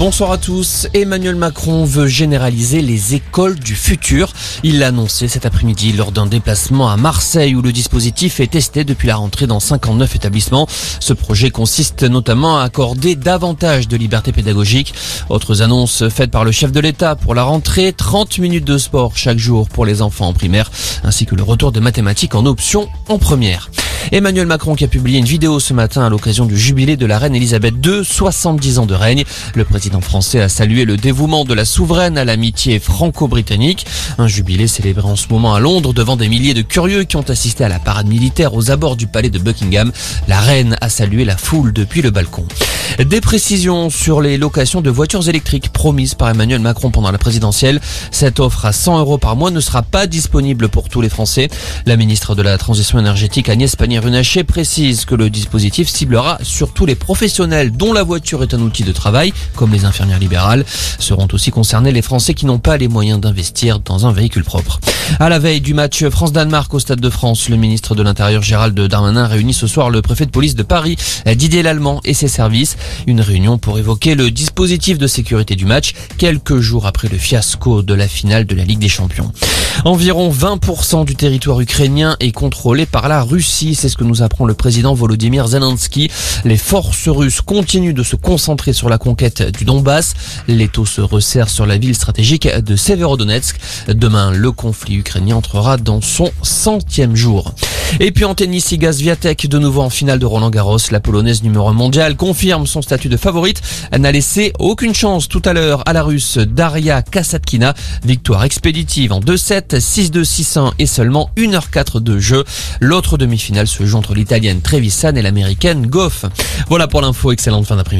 Bonsoir à tous. Emmanuel Macron veut généraliser les écoles du futur. Il l'a annoncé cet après-midi lors d'un déplacement à Marseille où le dispositif est testé depuis la rentrée dans 59 établissements. Ce projet consiste notamment à accorder davantage de liberté pédagogique. Autres annonces faites par le chef de l'État pour la rentrée, 30 minutes de sport chaque jour pour les enfants en primaire, ainsi que le retour de mathématiques en option en première. Emmanuel Macron qui a publié une vidéo ce matin à l'occasion du jubilé de la reine Elisabeth II, 70 ans de règne. Le président français a salué le dévouement de la souveraine à l'amitié franco-britannique. Un jubilé célébré en ce moment à Londres devant des milliers de curieux qui ont assisté à la parade militaire aux abords du palais de Buckingham. La reine a salué la foule depuis le balcon. Des précisions sur les locations de voitures électriques promises par Emmanuel Macron pendant la présidentielle. Cette offre à 100 euros par mois ne sera pas disponible pour tous les Français. La ministre de la Transition énergétique Agnès Pannier-Runacher précise que le dispositif ciblera surtout les professionnels dont la voiture est un outil de travail, comme les infirmières libérales. Seront aussi concernés les Français qui n'ont pas les moyens d'investir dans un véhicule propre. À la veille du match France-Danemark au Stade de France, le ministre de l'Intérieur Gérald Darmanin réunit ce soir le préfet de police de Paris, Didier Lallemand et ses services. Une réunion pour évoquer le dispositif de sécurité du match quelques jours après le fiasco de la finale de la Ligue des Champions. Environ 20% du territoire ukrainien est contrôlé par la Russie, c'est ce que nous apprend le président Volodymyr Zelensky. Les forces russes continuent de se concentrer sur la conquête du Donbass. L'étau se resserre sur la ville stratégique de Severodonetsk. Demain, le conflit ukrainien entrera dans son centième jour. Et puis en tennis, Iga Swiatek de nouveau en finale de Roland Garros. La polonaise numéro 1 mondiale confirme son statut de favorite. Elle n'a laissé aucune chance tout à l'heure à la russe Daria Kasatkina. Victoire expéditive en 2-7, 6-2, 6-1 et seulement 1h04 de jeu. L'autre demi-finale se joue entre l'italienne Trevisan et l'américaine Goff. Voilà pour l'info. Excellente fin d'après-midi.